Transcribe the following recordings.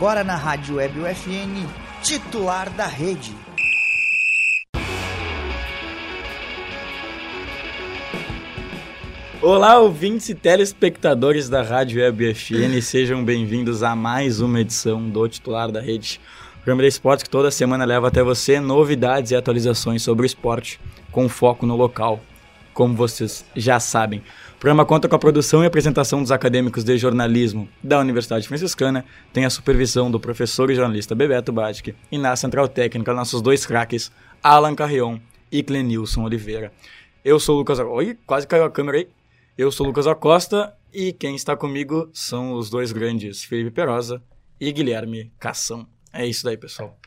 Agora na Rádio Web UFN, titular da rede. Olá, ouvintes e telespectadores da Rádio Web UFN, sejam bem-vindos a mais uma edição do Titular da Rede, programa de esportes que toda semana leva até você novidades e atualizações sobre o esporte, com foco no local, como vocês já sabem. O programa conta com a produção e apresentação dos acadêmicos de jornalismo da Universidade Franciscana, tem a supervisão do professor e jornalista Bebeto Badic e na central técnica nossos dois craques, Alan Carrion e Clenilson Oliveira. Eu sou o Lucas... Oi, quase caiu a câmera aí. Eu sou o Lucas Acosta e quem está comigo são os dois grandes, Felipe Perosa e Guilherme Cação. É isso daí, pessoal.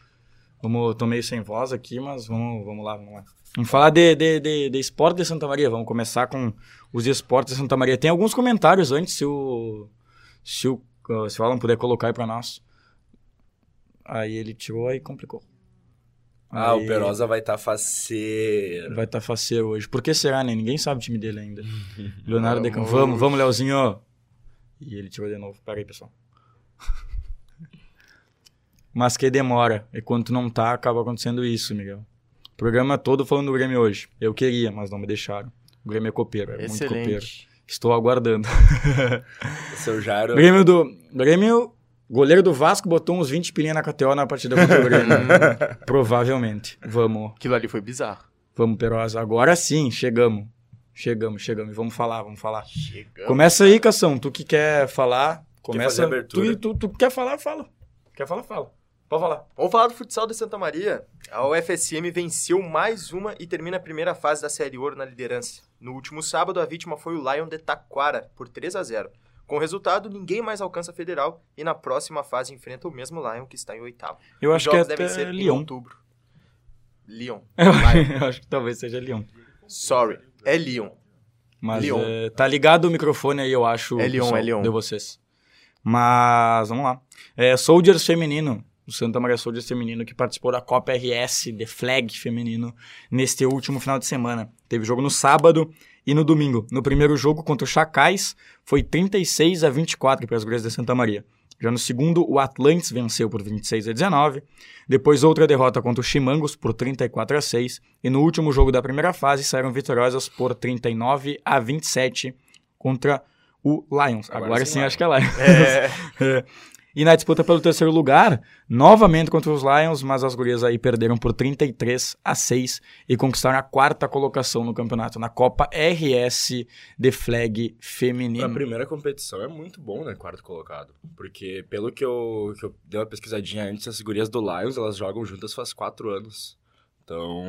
Vamos, tô meio sem voz aqui, mas vamos, vamos lá, vamos lá. Vamos falar de, de, de, de esporte de Santa Maria. Vamos começar com os esportes de Santa Maria. Tem alguns comentários antes, se o, se o, se o Alan puder colocar aí para nós. Aí ele tirou e complicou. Ah, Aí o Perosa vai estar tá faceiro. Vai estar tá faceiro hoje. Por que será, né? Ninguém sabe o time dele ainda. Leonardo Decan. Vamos, vamos, Leozinho. E ele tirou de novo. Pera aí, pessoal. Mas que demora. E quando tu não tá, acaba acontecendo isso, Miguel. Programa todo falando do Grêmio hoje. Eu queria, mas não me deixaram. O Grêmio é copeiro, é muito copeiro. Excelente. Estou aguardando. Seu Jaro. Grêmio do. Grêmio. Goleiro do Vasco botou uns 20 pilinha na KTO na partida contra o Grêmio. Provavelmente. Vamos. Aquilo ali foi bizarro. Vamos, Perosa. Agora sim, chegamos. Chegamos, chegamos. Vamos falar, vamos falar. Chegamos. Começa aí, Cação. Tu que quer falar, começa. abertura? Tu, tu, tu quer falar, fala. Quer falar, fala. Pode falar. Vamos falar do futsal de Santa Maria. A UFSM venceu mais uma e termina a primeira fase da Série Ouro na liderança. No último sábado, a vítima foi o Lion de Taquara, por 3 a 0 Com o resultado, ninguém mais alcança a Federal e na próxima fase enfrenta o mesmo Lion que está em oitavo. Eu Os acho que é jogos devem ser em Lyon. outubro. Lyon. Eu acho que talvez seja Lyon. Sorry, é Lyon. Mas Lyon. é, tá ligado o microfone aí, eu acho. É Lyon, é Lyon. De vocês. Mas, vamos lá. É, Soldiers feminino. O Santa Maria Soldiers feminino que participou da Copa RS, The Flag feminino, neste último final de semana. Teve jogo no sábado e no domingo. No primeiro jogo contra o Chacais, foi 36 a 24 para as gurias de Santa Maria. Já no segundo, o Atlantis venceu por 26 a 19. Depois, outra derrota contra o Chimangos por 34 a 6. E no último jogo da primeira fase, saíram vitoriosas por 39 a 27 contra o Lions. Agora, Agora sim, sim, acho que é Lions. É, É. E na disputa pelo terceiro lugar, novamente contra os Lions, mas as gurias aí perderam por 33 a 6 e conquistaram a quarta colocação no campeonato, na Copa RS de Flag feminino. primeira competição é muito bom, né? Quarto colocado. Porque pelo que eu, que eu dei uma pesquisadinha antes, as gurias do Lions, elas jogam juntas faz quatro anos. Então,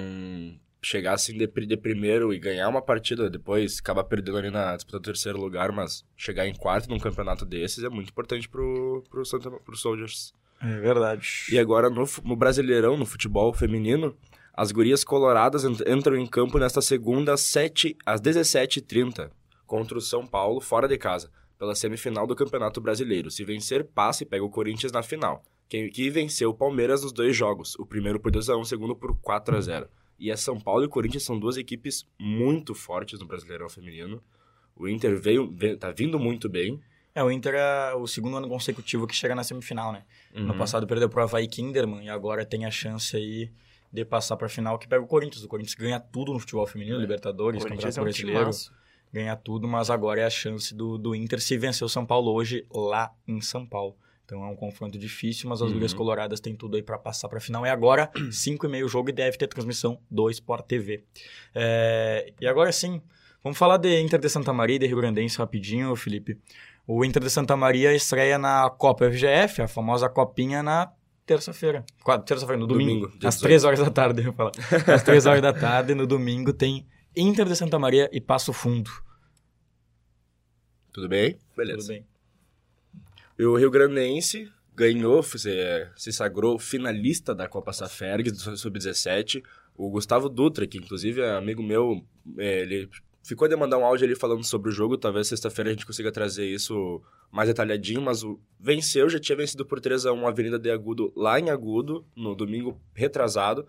chegar assim de, de primeiro e ganhar uma partida, depois acabar perdendo ali na disputa do terceiro lugar, mas chegar em quarto num campeonato desses é muito importante pro, pro, Santa, pro Soldiers. É verdade. E agora no, no Brasileirão, no futebol feminino, as gurias coloradas ent- entram em campo nesta segunda às, 7, às 17h30 contra o São Paulo, fora de casa, pela semifinal do Campeonato Brasileiro. Se vencer, passa e pega o Corinthians na final. Quem, que venceu o Palmeiras nos dois jogos, o primeiro por 2x1, o segundo por 4x0. E a São Paulo e o Corinthians são duas equipes muito fortes no Brasileirão feminino. O Inter veio, veio tá vindo muito bem. É, o Inter é o segundo ano consecutivo que chega na semifinal, né? No Uhum. passado perdeu pro Havaí Kinderman e agora tem a chance aí de passar pra final que pega o Corinthians. O Corinthians ganha tudo no futebol feminino, Libertadores, Corinthians Campeonato é um Brasileiro. ganhar tudo, mas agora é a chance do, do Inter se vencer o São Paulo hoje lá em São Paulo. Então é um confronto difícil, mas as Uhum. Gurias Coloradas têm tudo aí para passar para final. E agora, 5 e meio o jogo e deve ter transmissão do Sport TV. É, e agora sim, vamos falar de Inter de Santa Maria e de Rio Grandense rapidinho, Felipe. O Inter de Santa Maria estreia na Copa FGF, a famosa copinha na terça-feira. Terça-feira, no domingo. Domingo, às 18. 3 horas da tarde, eu ia falar. Às 3 horas da tarde, no domingo, tem Inter de Santa Maria e Passo Fundo. Tudo bem? Beleza. Tudo bem. E o Rio Grandense ganhou, se, se sagrou finalista da Copa Saferg do Sub-17. O Gustavo Dutra, que inclusive é amigo meu, é, ele ficou de mandar um áudio ali falando sobre o jogo. Talvez sexta-feira a gente consiga trazer isso mais detalhadinho, mas o venceu, já tinha vencido por 3 a 1 a Avenida de Agudo lá em Agudo, no domingo retrasado.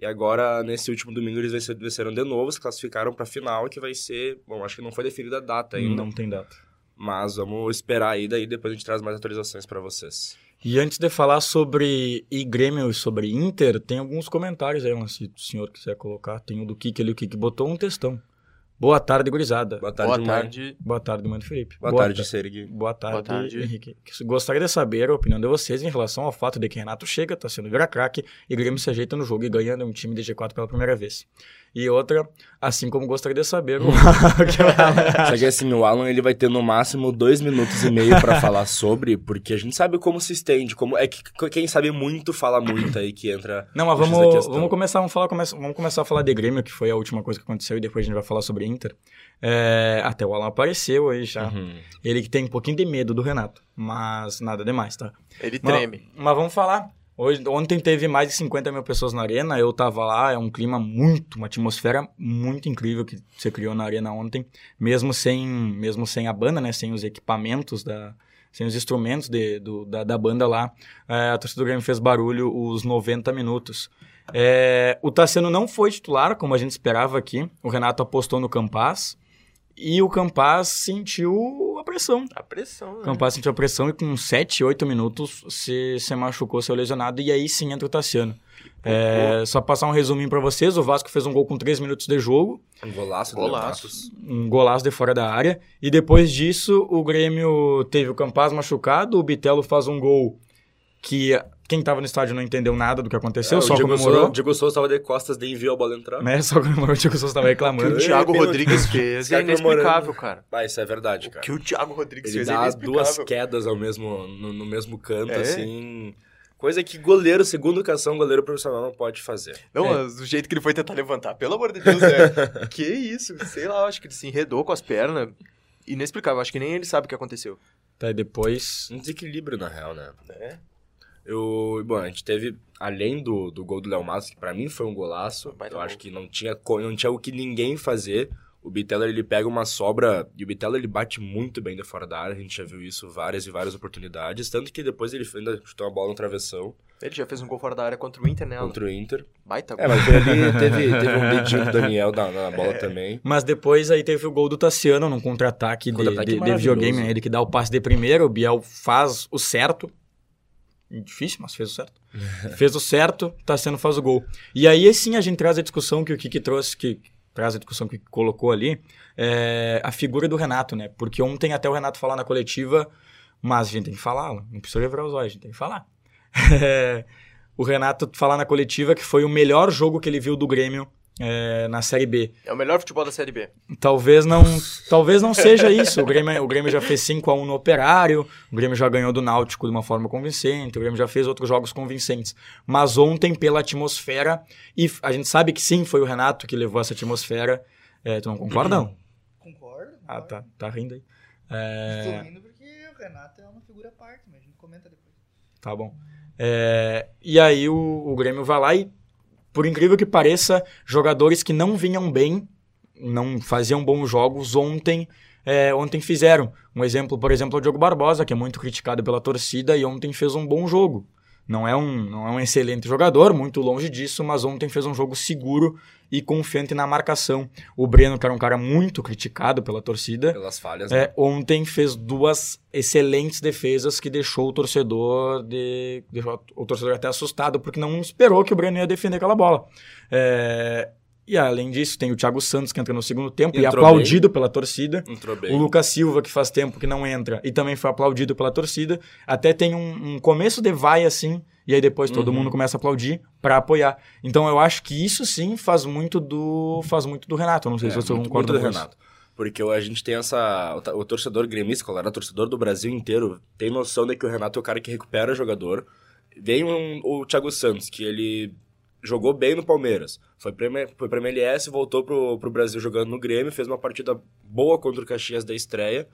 E agora, nesse último domingo, eles venceram, venceram de novo, se classificaram para a final, que vai ser. Bom, acho que não foi definida a data ainda. Não tem data. Mas vamos esperar aí, daí depois a gente traz mais atualizações para vocês. E antes de falar sobre e Grêmio e sobre Inter, tem alguns comentários aí, se o senhor quiser colocar. Tem o do Kik ali, o Kik botou um textão. Boa tarde, gurizada. Boa tarde, Boa mãe. tarde. Boa tarde, mano Felipe. Boa, tarde, Sergui. Boa tarde, Boa tarde. Henrique. Gostaria de saber a opinião de vocês em relação ao fato de que Renato chega, tá sendo vira craque e Grêmio se ajeita no jogo e ganha um time de G4 pela primeira vez. E outra, assim como gostaria de saber o Só que assim, o Alan ele vai ter no máximo dois minutos e meio pra falar sobre, porque a gente sabe como se estende, como é que quem sabe muito fala muito aí que entra. Não, mas vamos, questão. vamos começar, vamos, falar, come- vamos começar a falar de Grêmio, que foi a última coisa que aconteceu, e depois a gente vai falar sobre Inter. É, até o Alan apareceu aí já. Uhum. Ele que tem um pouquinho de medo do Renato, mas nada demais, tá? Ele Mas- treme. Mas, vamos falar. Hoje, ontem teve mais de 50 mil pessoas na arena, eu tava lá, é um clima muito, uma atmosfera muito incrível que você criou na arena ontem, mesmo sem, mesmo sem a banda, né, sem os equipamentos da, sem os instrumentos de, do- da, da banda lá, é, a torcida do Grêmio fez barulho os 90 minutos. É, o Tassiano não foi titular, como a gente esperava aqui, o Renato apostou no Campaz, e o Campaz sentiu a pressão. A pressão, O né? Campaz sentiu a pressão e com 7, 8 minutos se, se machucou, se lesionado, e aí sim entra o Tassiano. É, só passar um resuminho pra vocês, o Vasco fez um gol com 3 minutos de jogo, Um golaço Golaço. Um golaço de fora da área, e depois disso o Grêmio teve o Campaz machucado, o Bitelo faz um gol que quem tava no estádio não entendeu nada do que aconteceu, É, só o Diego comemorou. Souza, Diego Souza tava de costas, daí enviou a bola entrar. Né, só comemorou, o Diego Souza tava O que reclamando. o Thiago Rodrigues fez é inexplicável, cara. Ah, isso é verdade, O cara. que o Thiago Rodrigues Ele fez é dá duas inexplicável. quedas ao mesmo, no, no mesmo canto, É. assim. Coisa que goleiro, segundo educação, goleiro profissional não pode fazer. Não, É. mas do jeito que ele foi tentar levantar, pelo amor de Deus, né? que isso? Sei lá, eu acho que ele se enredou com as pernas. Inexplicável, acho que nem ele sabe o que aconteceu. Tá, e depois. Um desequilíbrio, na real, né? É. Eu, bom, a gente teve, além do, do gol do Léo Matos, que pra mim foi um golaço, eu gol. acho que não tinha, não tinha o que ninguém fazer. O Bitelo, ele pega uma sobra, e o Bitelo, ele bate muito bem de fora da área, a gente já viu isso várias e várias oportunidades, tanto que depois ele ainda chutou uma bola no travessão Ele já fez um gol fora da área contra o Inter, né? Alan? contra o Inter. Baita gol. É, mas ali teve, teve um dedinho do Daniel na, na bola É. também. Mas depois aí teve o gol do Tassiano num contra-ataque de, Contra-ataque de- de maravilhoso. videogame, né? Ele que dá o passe de primeiro, o Biel faz o certo. Difícil, mas fez o certo. fez o certo, Tassiano faz o gol. E aí sim a gente traz a discussão que o Kiki trouxe, que traz a discussão que colocou ali, é a figura do Renato, né? Porque ontem até o Renato falar na coletiva, mas a gente tem que falar, não precisa levar os olhos, a gente tem que falar. É, o Renato falar na coletiva que foi o melhor jogo que ele viu do Grêmio é, na Série B. É o melhor futebol da Série B. Talvez não, talvez não seja isso. O Grêmio, o Grêmio já fez 5 a 1 no Operário, o Grêmio já ganhou do Náutico de uma forma convincente, o Grêmio já fez outros jogos convincentes. Mas ontem, pela atmosfera, e a gente sabe que sim, foi o Renato que levou essa atmosfera. É, tu não concorda, não? Concordo. Ah, concordo. tá, tá rindo aí. É, Estou rindo porque o Renato é uma figura à parte, mas a gente comenta depois. Tá bom. É, e aí o, o Grêmio vai lá e, por incrível que pareça, jogadores que não vinham bem, não faziam bons jogos, ontem, é, ontem fizeram. Um exemplo, por exemplo, é o Diogo Barbosa, que é muito criticado pela torcida e ontem fez um bom jogo. Não é um, não é um excelente jogador, muito longe disso, mas ontem fez um jogo seguro e confiante na marcação. O Breno, que era um cara muito criticado pela torcida, Pelas falhas, né? é, ontem fez duas excelentes defesas que deixou o torcedor de, deixou o torcedor até assustado porque não esperou que o Breno ia defender aquela bola. É, e além disso tem o Thiago Santos que entra no segundo tempo e é Entrou aplaudido pela torcida. Entrou bem. O Lucas Silva, que faz tempo que não entra e também foi aplaudido pela torcida. Até tem um, um começo de vai assim, e aí depois todo Uhum. mundo começa a aplaudir para apoiar. Então eu acho que isso sim faz muito do faz muito do Renato. Eu não sei se É, você muito, concorda muito do com isso. Renato. Porque a gente tem essa. o torcedor gremista, o torcedor do Brasil inteiro, tem noção de que o Renato é o cara que recupera jogador. Vem um- o Thiago Santos, que ele jogou bem no Palmeiras. Foi pra, M- foi pra MLS, voltou pro, pro Brasil jogando no Grêmio, fez uma partida boa contra o Caxias da estreia.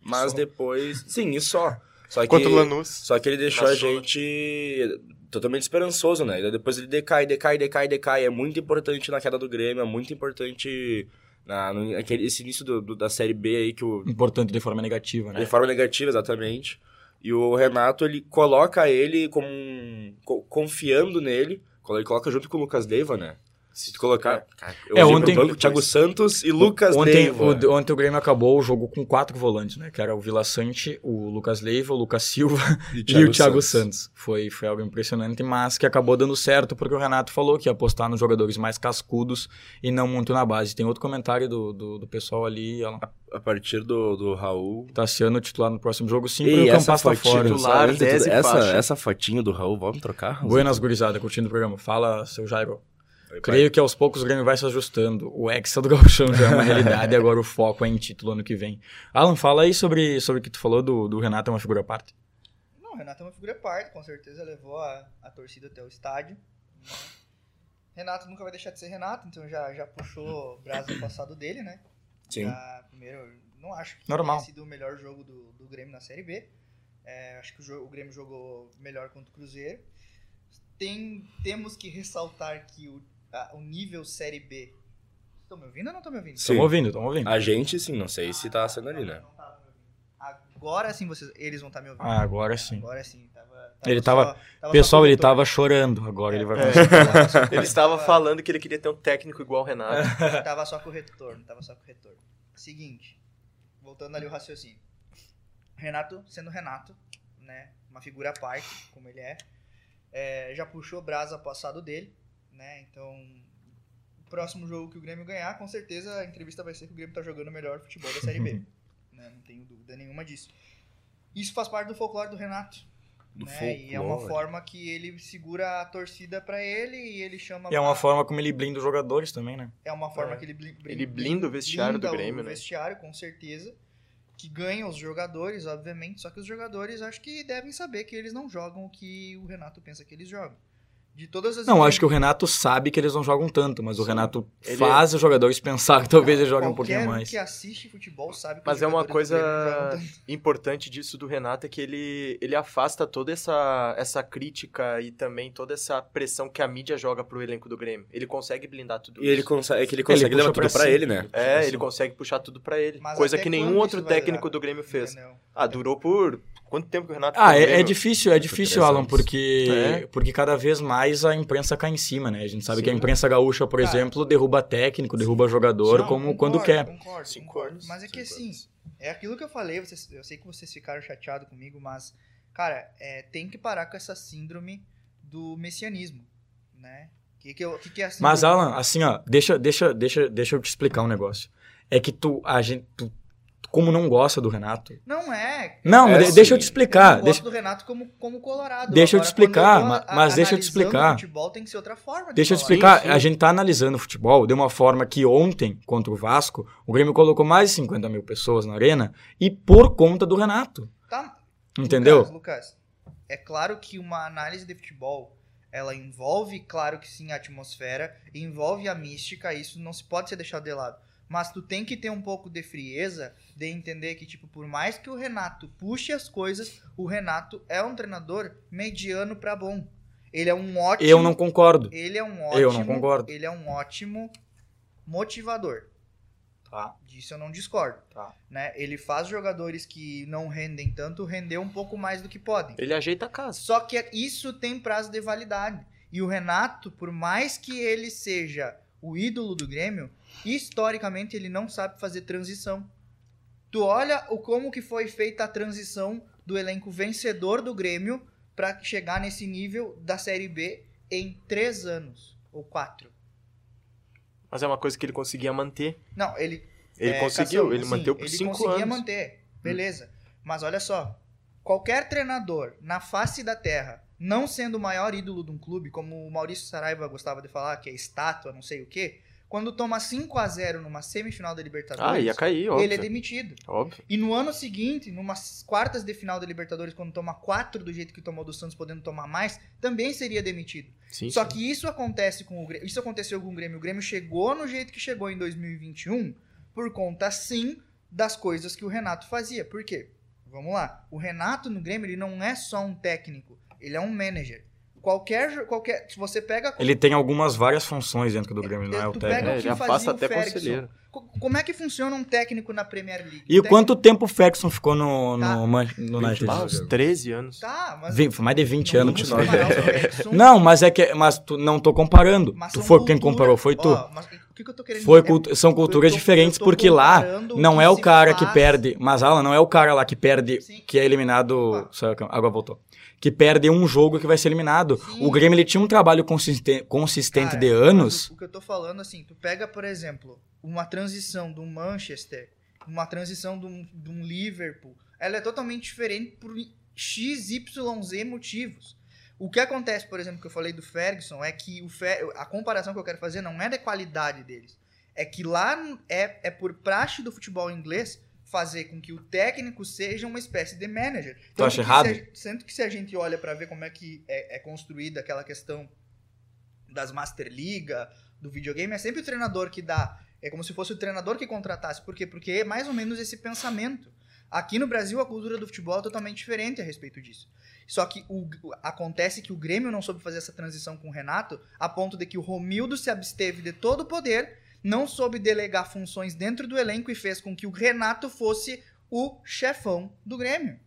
Mas Só. depois. Sim, e só. Só que, Contra o Lanús. só que ele deixou a gente totalmente esperançoso, né? E depois ele decai, decai, decai, decai. É muito importante na queda do Grêmio, é muito importante na, no, aquele, esse início do, do- da Série B aí que o, Importante de forma negativa, né? de forma negativa, exatamente. E o Renato, ele coloca ele como um, co- confiando nele, quando ele coloca junto com o Lucas Leiva, né? Se tu colocar. Cara, eu É, ontem- banco, Thiago Santos e Lucas ontem, Leiva. o, ontem o Grêmio acabou o jogo com quatro volantes, né? Que era o Vila Sante, o Lucas Leiva, o Lucas Silva E e o Thiago Santos. Foi, foi algo impressionante, mas que acabou dando certo porque o Renato falou que ia apostar nos jogadores mais cascudos e não muito na base. Tem outro comentário do, do, do pessoal ali, Alan. A partir do, do Raul. Tassiano titular no próximo jogo, sim, E o essa Campas tá fora. Titular, antes de 10 tudo, essa, faixa. essa fotinho do Raul, vamos trocar? Buenas, gurizada, curtindo o programa. Fala, seu Jairo. Pai. Creio que aos poucos o Grêmio vai se ajustando. O Hexa do Gauchão já é uma realidade e agora o foco é em título ano que vem. Alan, fala aí sobre, sobre o que tu falou do, do Renato, é uma figura à parte. Não, o Renato é uma figura à parte, com certeza levou a, a torcida até o estádio. né? Renato nunca vai deixar de ser Renato, então já, já puxou o braço do passado dele, né? Sim. Já, primeiro, não acho que Normal. tenha sido o melhor jogo do, do Grêmio na Série B. É, acho que o, jogo- o Grêmio jogou melhor contra o Cruzeiro. Tem, temos que ressaltar que o, o nível Série B. Estão me ouvindo ou não estão me ouvindo? Estamos ouvindo, estamos ouvindo. A gente, sim, não sei se tá sendo ali, né? Tava ouvindo. Agora sim vocês, eles vão estar me ouvindo. Ah, agora sim. Agora sim. Tava, Ele só- tava- só Pessoal, com o ele tava chorando, agora ele vai É. Ele estava falando que ele queria ter um técnico igual o Renato. Tava só com o retorno, tava só com o retorno. Seguinte, voltando ali o raciocínio. Renato, sendo Renato, né, uma figura à parte, como ele é, é, já puxou brasa passado dele, né, então o próximo jogo que o Grêmio ganhar, com certeza a entrevista vai ser que o Grêmio tá jogando o melhor futebol da Série B, né, não tenho dúvida nenhuma disso. Isso faz parte do folclore do Renato, Do né, e é uma forma que ele segura a torcida pra ele e ele chama E é uma a- forma como ele blinda os jogadores também, né? é uma forma É. que ele, bli- bli- Ele blinda o vestiário do blinda Grêmio, o né? vestiário, com certeza. Que ganha os jogadores, obviamente. Só que os jogadores acho que devem saber que eles não jogam o que o Renato pensa que eles jogam. De todas as Não, acho que o Renato sabe que eles não jogam tanto, mas o Sim. Renato Ele- faz os jogadores pensar que talvez eles joguem um pouquinho mais. que assiste futebol sabe que Mas é uma coisa importante disso do Renato é que ele, ele afasta toda essa, essa crítica e também toda essa pressão que a mídia joga pro elenco do Grêmio. Ele consegue blindar tudo E ele isso. consegue, é que ele consegue puxa levar tudo pra ele, né? É, ele consegue puxar tudo pra ele. Mas coisa que nenhum outro técnico do Grêmio fez. Entendeu? Ah, durou por. Quanto tempo que o Renato Ah, é, é difícil, é difícil, Alan, porque, É. porque cada vez mais a imprensa cai em cima, né? A gente sabe Sim. que a imprensa gaúcha, por Cara, exemplo, derruba técnico, derruba jogador Não, como concordo, quando quer. Concordo, Cinco concordo. anos, Mas é que assim, anos. é aquilo que eu falei, vocês, eu sei que vocês ficaram chateados comigo, mas, cara, é, tem que parar com essa síndrome do messianismo, né? Que, que, eu- que, que é? Mas, Alan, assim, ó, deixa, deixa, deixa, deixa eu te explicar um negócio. É que tu, a gente, tu, como não gosta do Renato. Não é. Não, É, mas de- sim. deixa eu te Eu explicar. não Deixa, gosto do Renato como, como colorado. Deixa eu Agora, te explicar, eu mas deixa eu te explicar. futebol tem que ser outra forma de Deixa eu te explicar, sim. a gente tá analisando o futebol de uma forma que ontem, contra o Vasco, o Grêmio colocou mais de 50 mil pessoas na arena e por conta do Renato. Tá, Entendeu? Lucas, Lucas, é claro que uma análise de futebol, ela envolve, claro que sim, a atmosfera, envolve a mística, isso não se pode ser deixado de lado. Mas tu tem que ter um pouco de frieza de entender que, tipo, por mais que o Renato puxe as coisas, o Renato é um treinador mediano pra bom. Ele é um ótimo. Eu não concordo. Ele é um ótimo. Eu não concordo. Ele é um ótimo motivador. Tá. Disso eu não discordo. Tá. Né? Ele faz jogadores que não rendem tanto render um pouco mais do que podem. Ele ajeita a casa. Só que isso tem prazo de validade. E o Renato, por mais que ele seja o ídolo do Grêmio, historicamente ele não sabe fazer transição. Tu olha o como que foi feita a transição do elenco vencedor do Grêmio para chegar nesse nível da Série B em três anos ou quatro. Mas é uma coisa que ele conseguia manter. Não, ele Ele É, conseguiu, ele sim, manteve por ele cinco conseguia anos. manter, beleza. Mas olha só, qualquer treinador na face da terra, não sendo o maior ídolo de um clube, como o Maurício Saraiva gostava de falar, que é estátua, não sei o quê, quando toma 5 a 0 numa semifinal da Libertadores, Ah, ia cair, óbvio. ele é demitido. Óbvio. E no ano seguinte, numas quartas de final da Libertadores, quando toma 4 do jeito que tomou do Santos, podendo tomar mais, também seria demitido. Sim, Só sim. que isso acontece com o Grêmio. Isso aconteceu com o Grêmio. O Grêmio chegou no jeito que chegou em 2021 por conta, sim, das coisas que o Renato fazia. Por quê? Vamos lá. O Renato no Grêmio ele não é só um técnico, ele é um manager. Qualquer, qualquer. Se você pega. Ele tem algumas várias funções dentro do Grêmio, não é o tu técnico. pega É, o que ele fazia afasta o até Ferguson. conselheiro. Co- Como é que funciona um técnico na Premier League? E Um quanto tempo o Ferguson ficou no, no, Tá. No United? Ah, uns 13 anos. Tá, mas. Vin- mais de 20 não anos. vamos que isso comparar aí. o Ferguson. Não, mas é que mas tu, não tô comparando. Mas tu foi quem cultura- comparou, foi tu. Ó, mas o que, que eu tô querendo Foi dizer? cultu- são culturas tô- diferentes, porque lá não é o cara que faz- perde. Mas, Alan, não é o cara lá que perde, Sim. que é eliminado. Agora voltou. Que perde um jogo que vai ser eliminado. Sim. O Grêmio ele tinha um trabalho consistente, consistente Cara, de anos. O, que eu tô falando, assim, tu pega, por exemplo, uma transição do Manchester, uma transição de um, de um Liverpool, ela é totalmente diferente por X, Y, Z motivos. O que acontece, por exemplo, que eu falei do Ferguson, é que o Fer... a comparação que eu quero fazer não é da qualidade deles. É que lá é, é por praxe do futebol inglês fazer com que o técnico seja uma espécie de manager. Tanto acha que errado? Se a, tanto que se a gente olha para ver como é que é, é construída aquela questão das Master Liga, do videogame, é sempre o treinador que dá. É como se fosse o treinador que contratasse. Por quê? Porque é mais ou menos esse pensamento. Aqui no Brasil, a cultura do futebol é totalmente diferente a respeito disso. Só que o, acontece que o Grêmio não soube fazer essa transição com o Renato, a ponto de que o Romildo se absteve de todo o poder, não soube delegar funções dentro do elenco e fez com que o Renato fosse o chefão do Grêmio.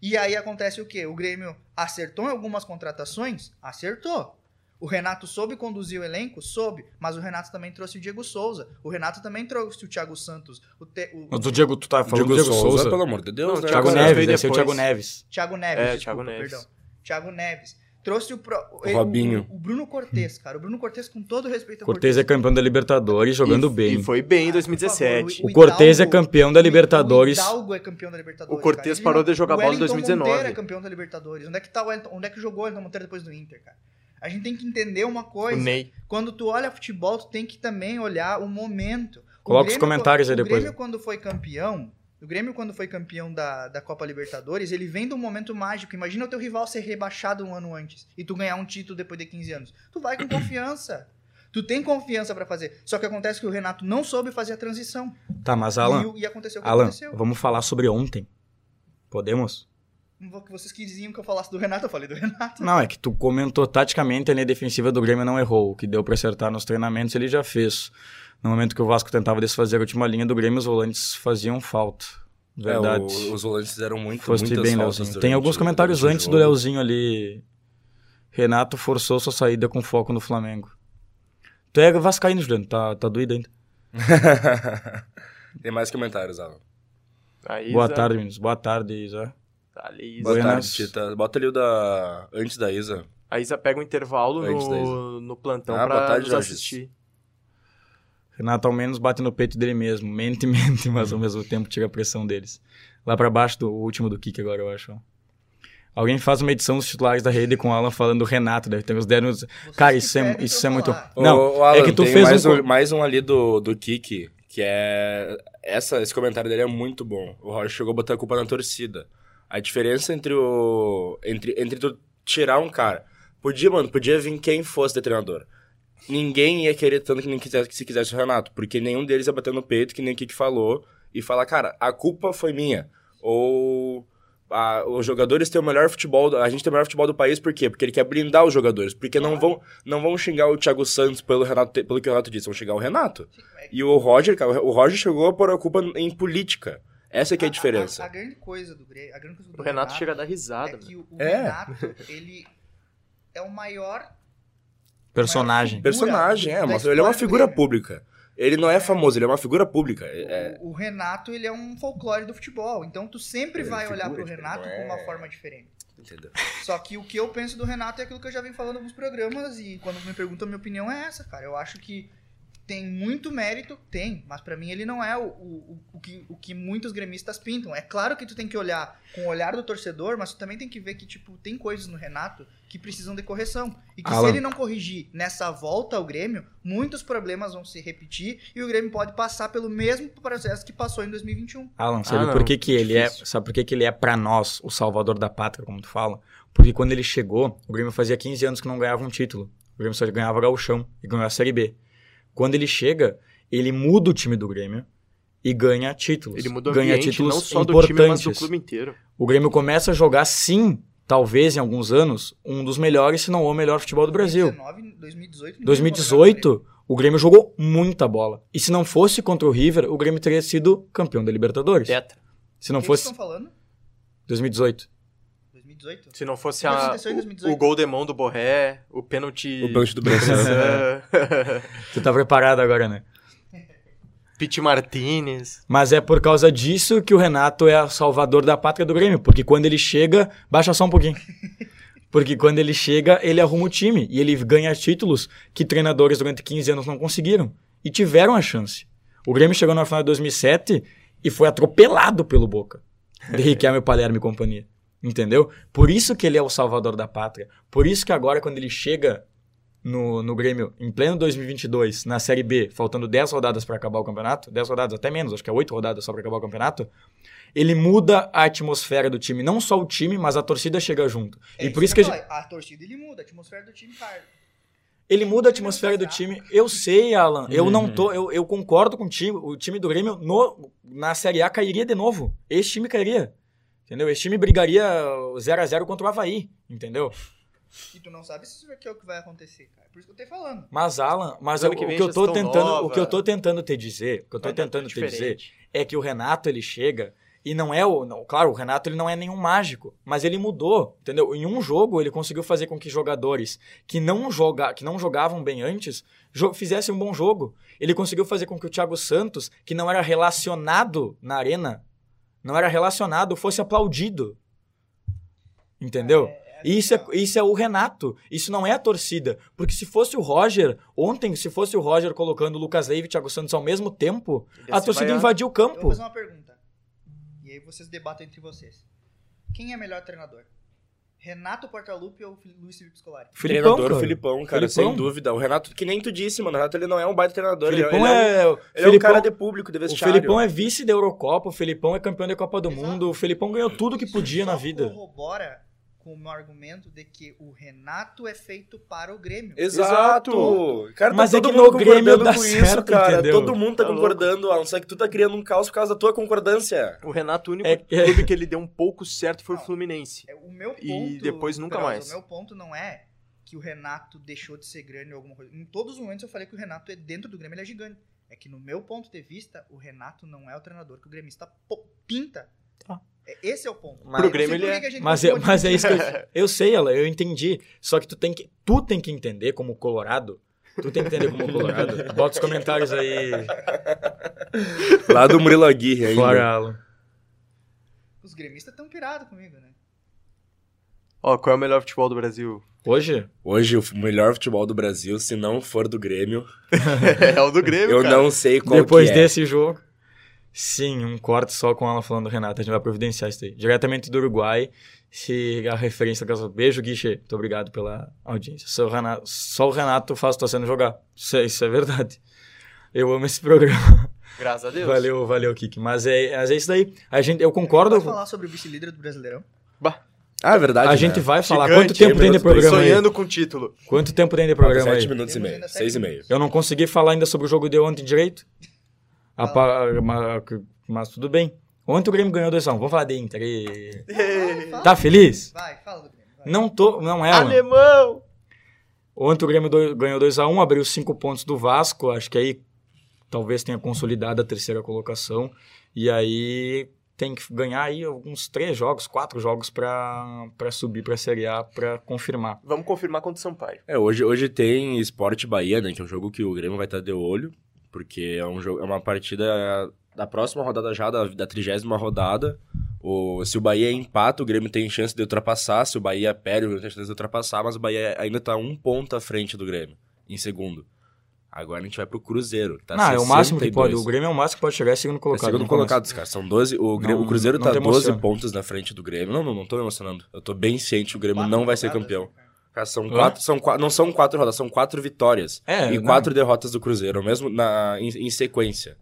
E aí acontece o quê? O Grêmio acertou em algumas contratações? Acertou. O Renato soube conduzir o elenco? Soube. Mas o Renato também trouxe o Diego Souza. O Renato também trouxe o Thiago Santos. O, te, o, Mas o Diego, tu tá falando Diego, do Diego Souza, Souza. pelo amor de Deus, Não, né? Thiago Thiago? Neves, esse é o. Thiago Neves. Thiago Neves. É, desculpa, Thiago Neves. Perdão. Thiago Neves. Trouxe o, pro, O Robinho. O, o Bruno Cortes, cara. O Bruno Cortes, com todo respeito ao Cortez é campeão da Libertadores jogando e, bem. E foi bem em Ah, por favor, 2017. O Cortez é Hidalgo- campeão da Libertadores. O Hidalgo é campeão da Libertadores. O. Ele parou de jogar o bola em Wellington 2019. Monteiro é campeão da Libertadores. Onde é que tá o Wellington? Onde é que jogou o Wellington Monteiro depois do Inter, cara? A gente tem que entender uma O coisa. Ney. Quando tu olha futebol, tu tem que também olhar o momento. O Coloca os comentários aí o depois. Grêmio, quando foi campeão, o Grêmio, quando foi campeão da, da Copa Libertadores, ele vem de um momento mágico. Imagina o teu rival ser rebaixado um ano antes e tu ganhar um título depois de 15 anos. Tu vai com confiança. Tu tem confiança pra fazer. Só que acontece que o Renato não soube fazer a transição. Tá, mas E, Alan, o- e aconteceu o que Alan, aconteceu. vamos falar sobre ontem. Podemos? Que vocês quisiam que eu falasse do Renato, eu falei do Renato. Não, é que tu comentou taticamente a linha defensiva do Grêmio não errou. O que deu pra acertar nos treinamentos ele já fez. No momento que o Vasco tentava desfazer a última linha do Grêmio, os volantes faziam falta. Verdade. É, o- os volantes fizeram muito, Foste muitas bem, faltas Leozinho. Tem alguns comentários antes do. Leozinho ali. Renato forçou sua saída com foco no Flamengo. Tu é vascaíno, Juliano. Tá, tá doído ainda. Tem mais comentários, Alan. Isa, Boa tarde, meninos. Boa tarde, Isa. A Isa. Boa Buenas. tarde, Tita. Bota ali o da... Antes da Isa. A Isa pega um intervalo Antes no, no plantão Ah, boa pra tarde, nos assistir. Renato ao menos bate no peito dele mesmo. Mente, mente, mas ao mesmo tempo tira a pressão deles. Lá pra baixo do o último do Kik agora, eu acho. Alguém faz uma edição dos titulares da rede com o Alan falando do Renato. Deve ter uns 10 minutos. Cara, isso é, isso é muito. Não, Ô, ô, Alan, é que tu tem fez mais um. um, mais um ali do, do Kiki, que é... Essa, esse comentário dele é muito bom. O Roger chegou a botar a culpa na torcida. A diferença entre o... Entre, entre tu tirar um cara... Podia, mano, podia vir quem fosse de treinador. Ninguém ia querer tanto que nem quisesse, que se quisesse o Renato. Porque nenhum deles ia bater no peito, que nem o Kiki falou, e falar, cara, a culpa foi minha. Ou... ah, os jogadores têm o melhor futebol, a gente tem o melhor futebol do país, por quê? Porque ele quer blindar os jogadores, porque não vão, não vão xingar o Thiago Santos pelo, Renato, pelo que o Renato disse, vão xingar o Renato. E o Roger, cara, o Roger chegou a pôr a culpa em política. Essa que é a diferença. A, a grande coisa do Grêmio, a grande coisa do O Renato chega a dar é risada. né? que o, o É. Renato, ele é o maior Personagem. Personagem, é, uma, história ele é uma figura pública. Ele não é famoso, ele é uma figura pública. É, O, o Renato, ele é um folclore do futebol. Então tu sempre Ele é vai olhar figura, pro ele Renato não com uma é- forma diferente. entendeu? Só que o que eu penso do Renato é aquilo que eu já venho falando em alguns programas e quando me perguntam a minha opinião é essa, cara. Eu acho que tem muito mérito, tem, mas pra mim ele não é o, o, o, que, o que muitos gremistas pintam. É claro que tu tem que olhar com o olhar do torcedor, mas tu também tem que ver que, tipo, tem coisas no Renato que precisam de correção. E que Alan. se ele não corrigir nessa volta ao Grêmio, muitos problemas vão se repetir e o Grêmio pode passar pelo mesmo processo que passou em 2021. Alan, sabe Ah, não, por que, que ele difícil. é. Sabe por que, que ele é pra nós o salvador da pátria, como tu fala? Porque quando ele chegou, o Grêmio fazia 15 anos que não ganhava um título. O Grêmio só ganhava gauchão e ganhou a Série B. Quando ele chega, ele muda o time do Grêmio e ganha títulos. Ele mudou o ganha ambiente títulos não só do importantes. time, mas do clube inteiro. O Grêmio começa a jogar sim talvez em alguns anos, um dos melhores, se não o melhor futebol do Brasil. 2019, 2018. ninguém 2018, o Grêmio jogou muita bola. E se não fosse contra o River, o Grêmio teria sido campeão da Libertadores. Tetra. Se não O que fosse vocês estão falando? 2018. 2018? Se não fosse a, o, 2018? o gol de mão do Borré, o pênalti... O pênalti do Bressan. Tu tá preparado agora, né? Pete Martinez. Mas é por causa disso que o Renato é o salvador da pátria do Grêmio. Porque quando ele chega, baixa só um pouquinho. Porque quando ele chega, ele arruma o time. E ele ganha títulos que treinadores durante 15 anos não conseguiram. E tiveram a chance. O Grêmio chegou na final de 2007 e foi atropelado pelo Boca. De Riquelme, Palermo e companhia. Entendeu? Por isso que ele é o salvador da pátria. Por isso que agora, quando ele chega no, no Grêmio em pleno 2022, na Série B, faltando 10 rodadas para acabar o campeonato, 10 rodadas, até menos, acho que é 8 rodadas só para acabar o campeonato, ele muda a atmosfera do time. Não só o time, mas a torcida chega junto. É e por isso que eu a gente- a torcida ele muda, a atmosfera do time cai. ele muda a atmosfera do time. Eu sei, Alan. Eu não Uhum. tô. Eu, eu concordo contigo. O time do Grêmio no, na Série A cairia de novo. Esse time cairia. Entendeu? Esse time brigaria 0 a 0 contra o Havaí. Entendeu? E tu não sabe se isso aqui é o que vai acontecer, cara. Por isso que eu tô falando. Mas, Alan, mas o, que o que eu tô tentando, nova. o que eu tô tentando te dizer, o que eu tô Vai dar tentando tudo te dizer é que o Renato ele chega e não é o, não, claro, o Renato ele não é nenhum mágico, mas ele mudou, entendeu? Em um jogo ele conseguiu fazer com que jogadores que não joga, que não jogavam bem antes, jo- fizessem um bom jogo. Ele conseguiu fazer com que o Thiago Santos, que não era relacionado na arena, não era relacionado, fosse aplaudido. Entendeu? É, E Isso é, isso é o Renato. Isso não é a torcida. Porque se fosse o Roger, ontem, se fosse o Roger colocando o Lucas Leiva e Thiago Santos ao mesmo tempo, Ia a ser torcida vaiado. invadiu o Eu vou campo. fazer uma pergunta. E aí vocês debatem entre vocês. Quem é melhor treinador? Renato Portaluppi ou Luiz Felipe Scolari? Filipão, treinador, cara. Filipão, cara, Filipão. sem dúvida. O Renato, que nem tu disse, mano, o Renato ele não é um baita treinador. ele- Filipão ele, é, um, é. o ele é um Filipão- cara de público, de O vestiário. Felipão é vice da Eurocopa, o Felipão é campeão da Copa do Exato. Mundo, o Felipão ganhou tudo que podia Só na vida. corrobora com o meu argumento de que o Renato é feito para o Grêmio. Exato! Cara, Mas tá é todo que mundo no Grêmio concordando dá com certo, isso, cara. entendeu? Todo mundo tá, Tá louco. concordando, Alan. Só que tu tá criando um caos por causa da tua concordância. O Renato, o único É- é- clube que ele deu um pouco certo foi o Não. Fluminense. É, O meu ponto, E depois nunca mais. O meu ponto não é que o Renato deixou de ser grande ou alguma coisa. Em todos os momentos eu falei que o Renato é dentro do Grêmio, ele é gigante. É que no meu ponto de vista, o Renato não é o treinador que o gremista pinta. Tá. É- Esse é o ponto. Mas- Pro Grêmio Eu sei ele é. Mas é, mas é isso que eu, eu sei, ela, eu entendi. Só que tu tem que, tu tem que entender como colorado. Tu tem que entender como colorado. Bota os comentários aí. Lá do Murilo Aguirre ainda. Fora, Alan. Os gremistas estão pirados comigo, né? Ó, qual é o melhor futebol do Brasil? Hoje? Hoje, o melhor futebol do Brasil, se não for do Grêmio, é o do Grêmio, eu cara. não sei qual Depois que é. desse jogo. Sim, um corte só com ela falando do Renato. A gente vai providenciar isso aí. Diretamente do Uruguai. Se a referência da casa. Beijo, Guiche. Muito obrigado pela audiência. Só o Renato, só o Renato faz o Tassiano jogar. Isso é, isso é verdade. Eu amo esse programa. Graças a Deus. Valeu, valeu, Kiki. Mas é, mas é isso daí. A gente, eu concordo. Pode falar sobre o vice-líder do Brasileirão? Bah, Ah, é verdade. A né? gente vai falar. Gigante, Quanto tempo tem de programa aí? sonhando com o título. Quanto tempo tem de programa Sete aí? minutos e meio. Seis e meio. Eu não consegui falar ainda sobre o jogo de ontem direito. A mas, tudo bem. Ontem o Grêmio ganhou 2x1. Vamos falar de Inter. E... Tá feliz? Vai, fala do Grêmio. vai. Não tô, não é, mano. Alemão! Ontem o Grêmio do- ganhou 2x1, abriu 5 pontos do Vasco. Acho que aí talvez tenha consolidado a terceira colocação. E aí tem que ganhar aí alguns 3 jogos, 4 jogos pra, pra subir pra Série A pra confirmar. Vamos confirmar contra o Sampaio. É, hoje, hoje tem Esporte Bahia, né? Que é um jogo que o Grêmio vai estar de olho, porque é, um jogo, é uma partida da próxima rodada já, da, da trigésima rodada. O, se o Bahia empata, o Grêmio tem chance de ultrapassar. Se o Bahia perde, o Grêmio tem chance de ultrapassar, mas o Bahia ainda tá um ponto à frente do Grêmio, em segundo. Agora a gente vai pro Cruzeiro. que Tá não, é o máximo que 62. pode. O Grêmio é o máximo que pode chegar é segundo É colocado. segundo não começa. colocado, cara. São 12. O, Grêmio- Não- o Cruzeiro tá te 12 emociona. pontos na frente do Grêmio. Não, não, não tô me emocionando. Eu tô bem ciente que o Grêmio Quatro não vai ser campeão. né, cara? Cara, são Hã? quatro, são quatro, não são quatro rodadas, são quatro vitórias. É, e não. quatro derrotas do Cruzeiro, mesmo na, em, em sequência.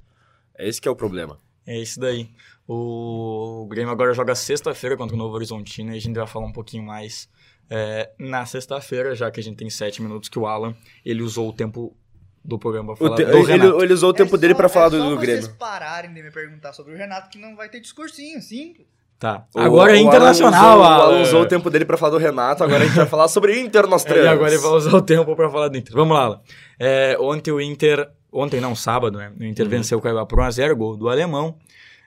É esse que é o problema. É isso daí. O Grêmio agora joga sexta-feira contra o Novo Horizontino e a gente vai falar um pouquinho mais é, na sexta-feira, já que a gente tem sete minutos que o Alan ele usou o tempo do programa pra falar te- do ele, Renato. ele usou o tempo É dele pra falar é do, só do vocês Grêmio. pararem de me perguntar sobre o Renato que não vai ter discursinho, simples. Tá. O- Agora é o Alan internacional, usou- O Alan. Usou o tempo dele pra falar do Renato, agora a gente vai falar sobre Inter nós três. E agora ele vai usar o tempo pra falar do Inter. Vamos lá, Alan. É, ontem o Inter. Ontem não, sábado, né? O Inter Uhum. venceu o Cuiabá por 1x0, gol do alemão.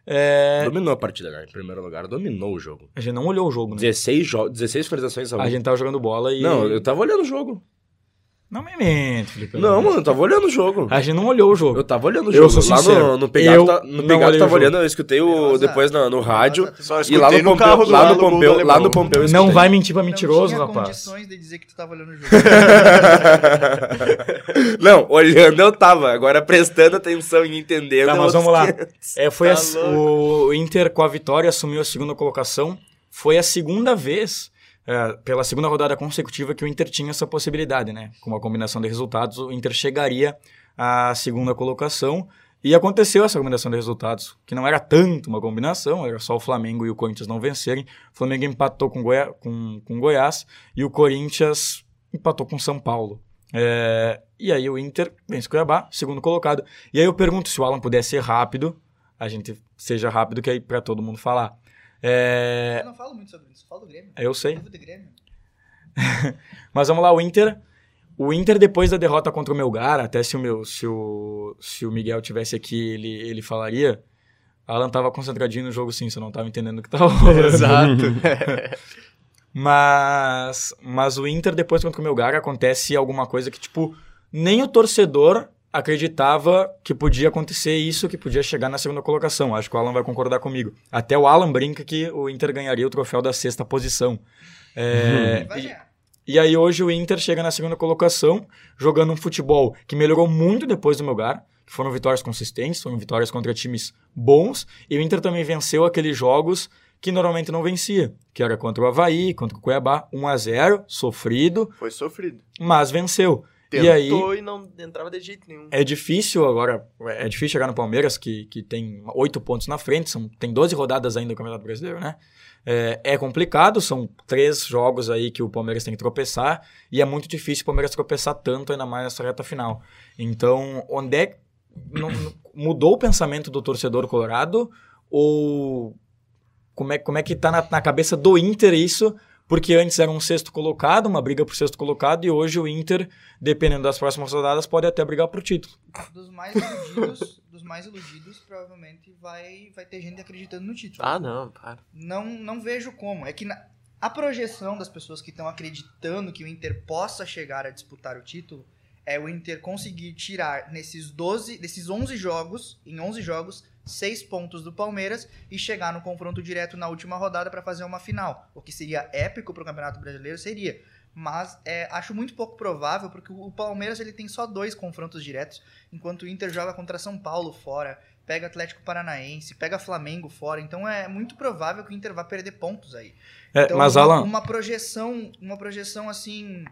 É, Dominou a partida, né? Em primeiro lugar, dominou o jogo. a gente não olhou o jogo, né? 16, jo 16 finalizações a. A gente tava jogando bola e. Não, eu tava olhando o jogo. Não me mente, Felipe. Não, mano, eu tava olhando o jogo. A gente não olhou o jogo. Eu tava olhando o Eu jogo. sou Lá sincero, no, no Pegado, eu tá- no não Pegado tava olhando, eu escutei o, Rosa, depois no, no rádio. Só E lá no Pompeu, do lá lado no Pompeu, lá no Pompeu eu Não vai mentir pra não mentiroso, tinha rapaz. condições de dizer que tu tava olhando o jogo. Não, olhando eu tava, agora prestando atenção e entendendo. Tá, é mas vamos lá. 500. É, foi Tá a- o Inter com a vitória assumiu a segunda colocação. Foi a segunda vez, é, pela segunda rodada consecutiva, que o Inter tinha essa possibilidade, né? Com uma combinação de resultados, o Inter chegaria à segunda colocação. E aconteceu essa combinação de resultados, que não era tanto uma combinação, era só o Flamengo e o Corinthians não vencerem. O Flamengo empatou com, Goiá com, com Goiás e o Corinthians empatou com São Paulo. É, e aí o Inter vence o Cuiabá, segundo colocado. E aí eu pergunto se o Alan puder ser rápido, a gente seja rápido, que aí pra todo mundo falar. É, Eu não falo muito sobre isso, falo do Grêmio. eu sei. Do Grêmio. Mas vamos lá, o Inter. O Inter, depois da derrota contra o Melgar, até se o, meu, se o, se o Miguel tivesse aqui, ele, ele falaria. Alan tava concentradinho no jogo sim, você não tava entendendo o que tava rolando. Exato. Mas, mas o Inter, depois contra o Melgar, acontece alguma coisa que, tipo, nem o torcedor acreditava que podia acontecer isso, que podia chegar na segunda colocação. Acho que o Alan vai concordar comigo. Até o Alan brinca que o Inter ganharia o troféu da sexta posição. É, Vai e- e aí hoje o Inter chega na segunda colocação, jogando um futebol que melhorou muito depois do Melgar, que foram vitórias consistentes, foram vitórias contra times bons, e o Inter também venceu aqueles jogos que normalmente não vencia, que era contra o Havaí, contra o Cuiabá, 1 a 0 sofrido, Foi sofrido. mas venceu. Tentou E aí e não entrava de jeito nenhum. é difícil agora, é difícil chegar no Palmeiras, que, que tem oito pontos na frente, são, tem 12 rodadas ainda no Campeonato Brasileiro, né? É, é complicado, são três jogos aí que o Palmeiras tem que tropeçar, e é muito difícil o Palmeiras tropeçar tanto, ainda mais nessa reta final. Então, onde é. não- mudou o pensamento do torcedor colorado? Ou como é, como é que tá na, na cabeça do Inter isso? Porque antes era um sexto colocado, uma briga por sexto colocado, e hoje o Inter, dependendo das próximas rodadas, pode até brigar por título. Dos mais iludidos, dos mais iludidos, provavelmente vai, vai ter gente acreditando no título. Ah, não, para. Não, não vejo como. É que na- a projeção das pessoas que estão acreditando que o Inter possa chegar a disputar o título é o Inter conseguir tirar nesses 12, desses 11 jogos, em 11 jogos, 6 pontos do Palmeiras e chegar no confronto direto na última rodada para fazer uma final. O que seria épico para o Campeonato Brasileiro seria. Mas é, acho muito pouco provável, porque o Palmeiras ele tem só dois confrontos diretos, enquanto o Inter joga contra São Paulo fora, pega Atlético Paranaense, pega Flamengo fora. Então é muito provável que o Inter vá perder pontos aí. É, Então, mas, uma, Alan, uma projeção, uma projeção assim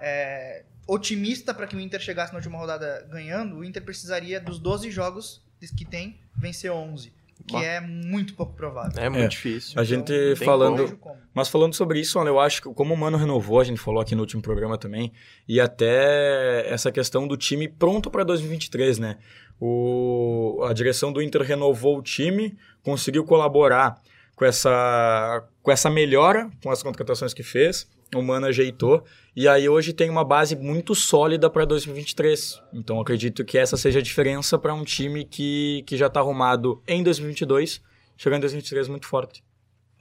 é, otimista para que o Inter chegasse na última rodada ganhando, o Inter precisaria dos 12 jogos que tem vencer 11, que Bah. é muito pouco provável. É muito É. difícil. a gente Então, falando. Mas falando sobre isso, olha, eu acho que como o Mano renovou, a gente falou aqui no último programa também, e até essa questão do time pronto para 2023, né? O, a direção do Inter renovou o time, conseguiu colaborar com essa, com essa melhora, com as contratações que fez, o Mano ajeitou, e aí hoje tem uma base muito sólida para 2023. Então acredito que essa seja a diferença para um time que, que já está arrumado em 2022, chegando em 2023 muito forte.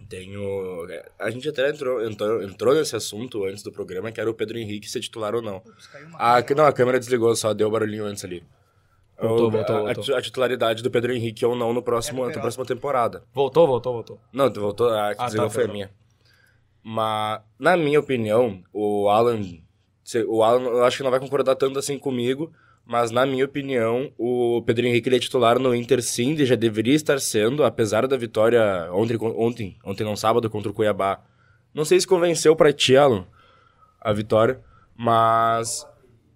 Tenho. A gente até entrou, entrou, entrou nesse assunto antes do programa, que era o Pedro Henrique ser titular ou não. Ah, que- não, a câmera desligou, só deu barulhinho antes ali. Voltou, O- voltou, a, voltou. a titularidade do Pedro Henrique ou não no próximo, É na próxima temporada. Voltou, voltou, voltou. Não, voltou, a que Ah, desligou tá, foi a tá. minha. Mas, na minha opinião, o Alan. O Alan, eu acho que não vai concordar tanto assim comigo, mas na minha opinião, o Pedro Henrique ele é titular no Inter sim, ele já deveria estar sendo, apesar da vitória ontem, ontem, ontem não sábado, contra o Cuiabá. Não sei se convenceu pra ti, Alan, a vitória, mas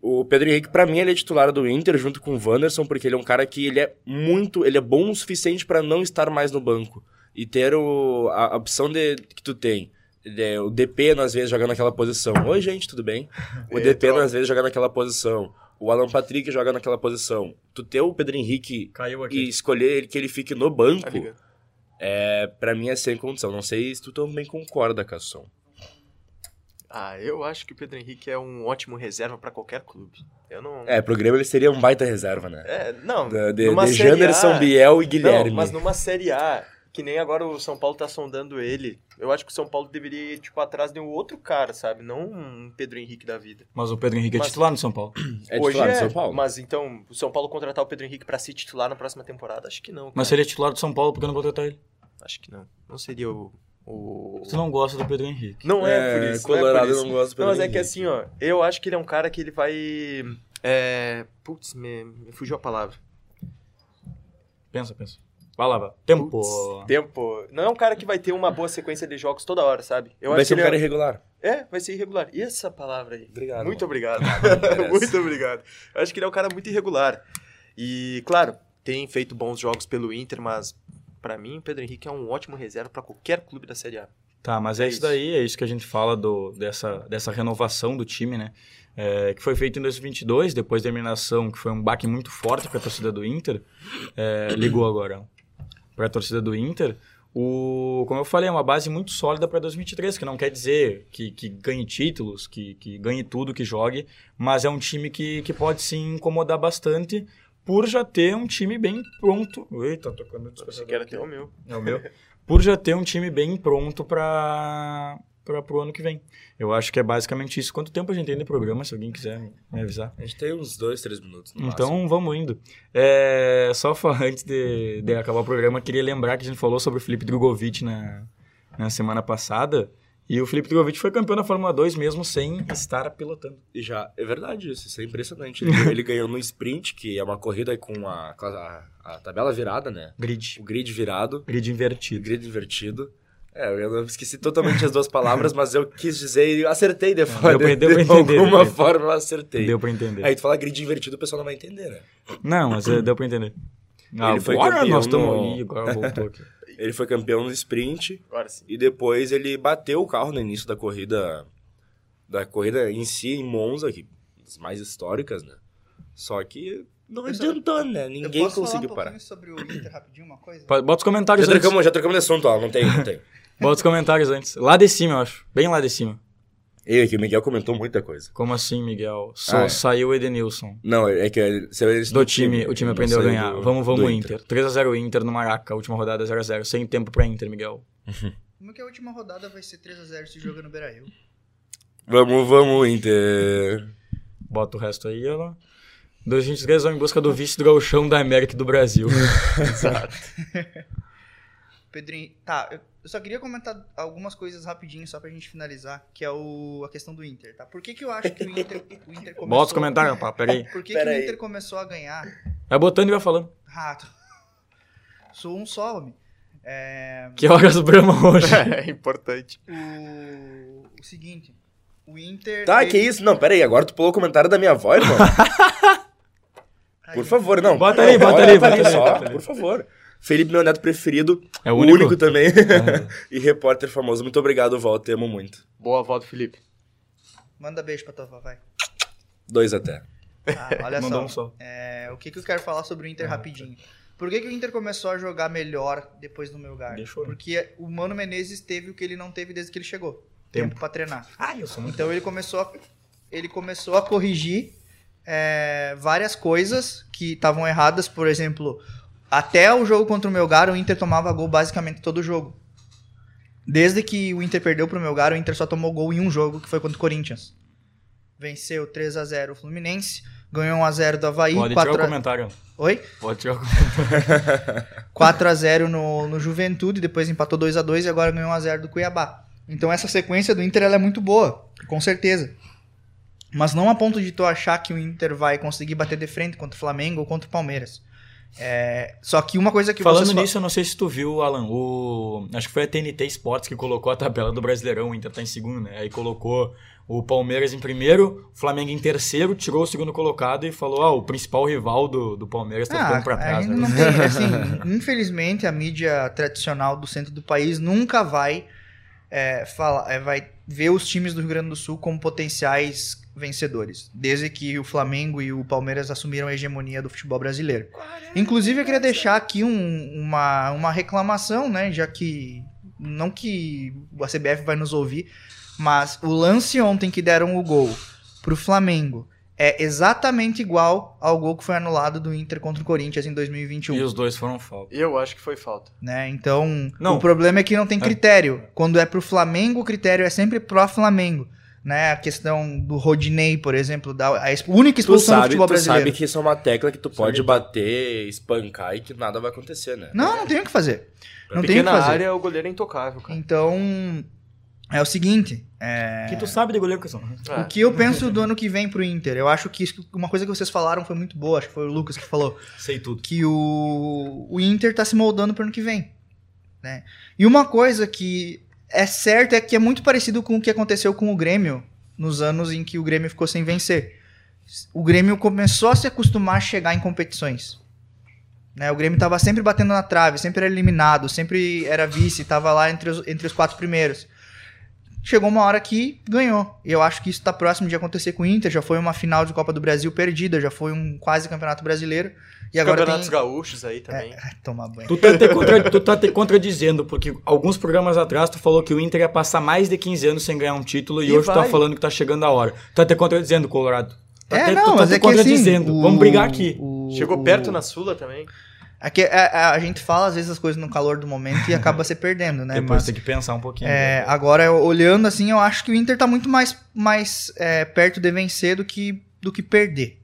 o Pedro Henrique, pra mim, ele é titular do Inter junto com o Wanderson, porque ele é um cara que ele é muito, ele é bom o suficiente pra não estar mais no banco e ter o, a, a opção de, que tu tem. É, o DP, às vezes, jogando naquela posição. Oi, gente, tudo bem? O E DP, às vezes, joga naquela posição. O Alan Patrick joga naquela posição. Tu ter o Pedro Henrique Caiu e escolher ele que ele fique no banco Tá é, pra mim é sem condição. Não sei se tu também concorda, Casson. Ah, eu acho que o Pedro Henrique é um ótimo reserva pra qualquer clube. Eu não. É, pro Grêmio ele seria um baita reserva, né? É, não. De, de, de Janderson, Biel e Guilherme. Não, mas numa Série A, que nem agora o São Paulo tá sondando ele, eu acho que o São Paulo deveria ir, tipo, atrás de um outro cara, sabe? Não um Pedro Henrique da vida. Mas o Pedro Henrique é Mas- titular no São Paulo. É Hoje titular é, do São Paulo? mas então, o São Paulo contratar o Pedro Henrique pra ser titular na próxima temporada? Acho que não. Mas cara. se ele é titular do São Paulo, por que não contratar ele? Acho que não. Não seria o. o... Você não gosta do Pedro Henrique. Não é, É, por isso. não é Colorado por isso. não gosta do Não, mas Pedro é que Henrique. assim, ó, eu acho que ele é um cara que ele vai. É. Putz, me, me fugiu a palavra. Pensa, pensa. Vai lá. Tempo. Tempo. Não é um cara que vai ter uma boa sequência de jogos toda hora, sabe? Eu Vai acho ser um que cara ele irregular. é... é, vai ser irregular. E essa palavra aí? Obrigado. Muito obrigado. merece. muito obrigado. Eu acho que ele é um cara muito irregular. E, claro, tem feito bons jogos pelo Inter, mas pra mim o Pedro Henrique é um ótimo reserva pra qualquer clube da Série A. Tá, mas é, É isso isso. daí, é isso que a gente fala do, dessa, dessa renovação do time, né? É, que foi feito em 2022, depois da eliminação, que foi um baque muito forte para a torcida do Inter. É, ligou agora para a torcida do Inter. O, como eu falei, é uma base muito sólida para 2023, que não quer dizer que, que ganhe títulos, que, que ganhe tudo, que jogue, mas é um time que, que pode se incomodar bastante por já ter um time bem pronto. Eita, tocando o Você quer até o meu. É o meu. Por já ter um time bem pronto para para o ano que vem. Eu acho que é basicamente isso. Quanto tempo a gente tem de programa, se alguém quiser me avisar? A gente tem uns dois, três minutos Então máximo. vamos indo. É, só antes de, de acabar o programa, queria lembrar que a gente falou sobre o Felipe Drogovic na, na semana passada. E o Felipe Drogovic foi campeão da Fórmula 2 mesmo sem estar pilotando. E já, é verdade isso, isso é impressionante. Ele, ele ganhou no sprint, que é uma corrida com a, a, a tabela virada, né? Grid. O grid virado, Grid invertido. grid invertido. É, eu não- esqueci totalmente as duas palavras, mas eu quis dizer e eu acertei de, deu pra- de, deu de entender, alguma deu. forma eu acertei. Deu pra entender. Aí tu fala grid invertido, o pessoal não vai entender, né? Não, mas é, deu pra entender. Ele foi agora campeão nós estamos no- aí, agora voltou aqui. Ele foi campeão no sprint Agora sim. e depois ele bateu o carro no início da corrida, da corrida em si, em Monza, que das mais históricas, né? Só que não Eu só- adiantou, né? Eu Ninguém posso conseguiu falar um parar. pouquinho sobre o Inter rapidinho, uma coisa? Bota os comentários Já trocamos, já trocamos de assunto, ó. Não tem, não tem. Bota os comentários antes. Lá de cima, eu acho. Bem lá de cima. E aqui, o Miguel comentou muita coisa. Como assim, Miguel? Só Ah, é. saiu o Edenilson. Não, é que ele- se eles Do time, o time aprendeu a saiu ganhar. do- vamos, vamos, do Inter. 3x0 Inter no Maraca, última rodada 0x0. Sem tempo pra Inter, Miguel. Como que a última rodada vai ser 3x0 se joga no Beira-Rio? Vamos, vamos, Inter. Bota o resto aí, ela. 2023 vão em busca do vice do gauchão da América e do Brasil. Pedrinho, tá, eu eu só queria comentar algumas coisas rapidinho, só pra gente finalizar, que é o, a questão do Inter, tá? Por que que eu acho que o Inter, o Inter começou... Bota os comentários, pá, pera aí. Por que, que Pera o aí. Inter começou a ganhar? Vai botando e vai falando. Rato. Sou um só, homem. É, Que horas o Brahma hoje? É importante. o, o seguinte, o Inter... Tá, teve- que isso? Não, pera aí. Agora tu pulou o comentário da minha avó, irmão. Aí, Por favor, não. Bota aí, bota pra bota ali, só, por favor. Felipe, meu neto preferido. É o o único? único, também. e repórter famoso. Muito obrigado, Val. Te amo muito. Boa volta, Felipe. Manda beijo pra tua avó, vai. Dois até. Ah, olha só. um só. É, o que, que eu quero falar sobre o Inter rapidinho? Por que, que o Inter começou a jogar melhor depois do meu lugar? Deixou, né? Porque o Mano Menezes teve o que ele não teve desde que ele chegou. Tempo. Tempo, pra treinar. Ah, eu sou muito... Então ele começou a, ele começou a corrigir é, várias coisas que estavam erradas. Por exemplo, até o jogo contra o Melgar, o Inter tomava gol basicamente todo jogo. Desde que o Inter perdeu pro Melgar, o Inter só tomou gol em um jogo, que foi contra o Corinthians. Venceu 3 a 0 o Fluminense, ganhou 1 a 0 do Havaí, Pode tirar 4 o a... comentário. Oi? Pode tirar o comentário. 4 a 0 no, no Juventude, depois empatou 2 a 2 e agora ganhou 1 a 0 do Cuiabá. Então essa sequência do Inter é muito boa, com certeza. Mas não a ponto de tu achar que o Inter vai conseguir bater de frente contra o Flamengo ou contra o Palmeiras. É, só que uma coisa que Falando nisso, eu não sei se tu viu, Alan, o... acho que foi a TNT Sports que colocou a tabela do Brasileirão, o Inter tá em segundo, né? Aí colocou o Palmeiras em primeiro, o Flamengo em terceiro, tirou o segundo colocado e falou, ah, o principal rival do, do Palmeiras tá Ah, ficando pra trás. né? tem, assim, infelizmente a mídia tradicional do centro do país nunca vai é, fala, é, vai ver os times do Rio Grande do Sul como potenciais vencedores, desde que o Flamengo e o Palmeiras assumiram a hegemonia do futebol brasileiro. Inclusive, eu queria deixar aqui um- uma, uma reclamação, né? Já que. Não que a CBF vai nos ouvir, mas o lance ontem que deram o gol pro Flamengo é exatamente igual ao gol que foi anulado do Inter contra o Corinthians em 2021 E os dois foram falta. Eu acho que foi falta. né? Então, Não. o problema é que não tem critério. Quando é pro Flamengo, o critério é sempre pro Flamengo, né? A questão do Rodinei, por exemplo, da a exp- única Tu expulsão do sabe, futebol tu brasileiro. sabe que isso é uma tecla que tu pode bater, espancar e que nada vai acontecer, né? Não, não tem o que fazer. Não tem o que Pequena fazer. área, o goleiro é intocável, cara. Então, é o seguinte, é, Que tu sabe de goleiro que são. É. o que eu penso do ano que vem pro Inter? Eu acho que isso- uma coisa que vocês falaram foi muito boa, acho que foi o Lucas que falou. Sei tudo. que o, o Inter tá se moldando para ano que vem. Né? E uma coisa que é certa é que é muito parecido com o que aconteceu com o Grêmio nos anos em que o Grêmio ficou sem vencer. O Grêmio começou a se acostumar a chegar em competições. Né? O Grêmio estava sempre batendo na trave, sempre era eliminado, sempre era vice, estava lá entre os, entre os quatro primeiros. Chegou uma hora que ganhou. E eu acho que isso está próximo de acontecer com o Inter. Já foi uma final de Copa do Brasil perdida, já foi um quase campeonato brasileiro. E agora Campeonatos tem... gaúchos aí também. Ai, tomar banho. Tu tá, te contra- tu tá te contradizendo, porque alguns programas atrás tu falou que o Inter ia passar mais de 15 anos sem ganhar um título e, E hoje tu tá vai. falando que tá chegando a hora. Tu tá te contradizendo, Colorado. Tá É, te, não, tu tá mas te é que assim, contradizendo. o- Vamos brigar aqui. o- Chegou o- perto na Sula também. É que a, a- a gente fala às vezes as coisas no calor do momento e acaba se perdendo, né? Depois Mas, tem que pensar um pouquinho. é, agora, olhando assim, eu acho que o Inter tá muito mais, mais é, perto de vencer do que, do que perder.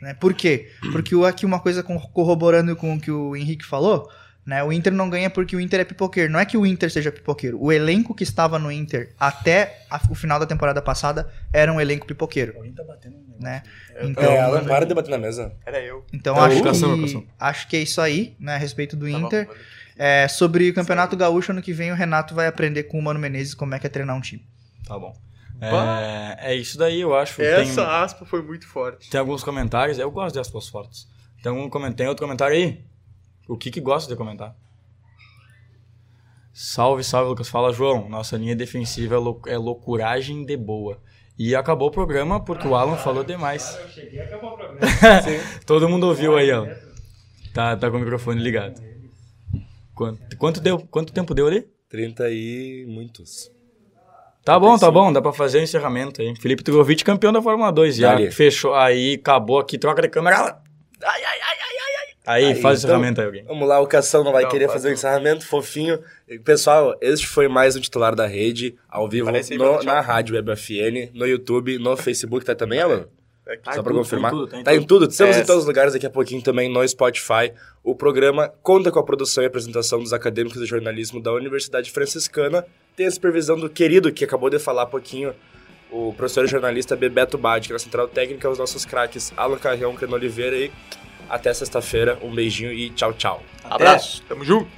Né? Por quê? Porque aqui uma coisa corroborando com o que o Henrique falou, né? O Inter não ganha porque o Inter é pipoqueiro. Não é que o Inter seja pipoqueiro. O elenco que estava no Inter até a- o final da temporada passada era um elenco pipoqueiro. Né? Então, É, Alan, para de bater na mesa. Era eu. Então Tá, acho, educação, que, educação. acho que é isso aí, né, a respeito do Tá bom, Inter. valeu. É, sobre o Campeonato Gaúcho, ano que vem o Renato vai aprender com o Mano Menezes como é que é treinar um time. Tá bom. É, é isso daí, eu acho. Essa Tem, aspa foi muito forte. tem alguns comentários, eu gosto de aspas fortes. Tem, algum, tem outro comentário aí? O que que gosta de comentar? Salve, salve, Lucas. Fala, João. Nossa linha defensiva é, lou é loucuragem de boa. E acabou o programa porque o Alan falou demais. Eu cheguei a acabar o programa. Todo mundo ouviu aí, ó. Tá, tá com o microfone ligado. Quanto, quanto, deu, quanto tempo deu ali? 30 e muitos. Tá bom, tá bom, dá pra fazer o encerramento aí. Felipe Drogovic, campeão da Fórmula 2. Já fechou, aí acabou aqui, troca de câmera. Ai, ai, ai, ai. Aí, Aí, faz o então- encerramento aí, alguém. Vamos lá, o Cação não vai Não, querer faz fazer o encerramento, fofinho. Pessoal, este foi mais um titular da rede, ao vivo Parece no- na Rádio Web FN, no YouTube, no Facebook, tá também, Alan? Tá Só tudo, confirmar. tá em tudo, tá em Tá em tudo. Estamos É. em todos os lugares daqui a pouquinho também no Spotify. O programa conta com a produção e apresentação dos acadêmicos de jornalismo da Universidade Franciscana. Tem a supervisão do querido, que acabou de falar há pouquinho, o professor jornalista Bebeto Badi, que é na Central Técnica, os nossos craques Alan Carrião, Creno Oliveira e até sexta-feira. Um beijinho e tchau, tchau. Abraço. Tamo junto.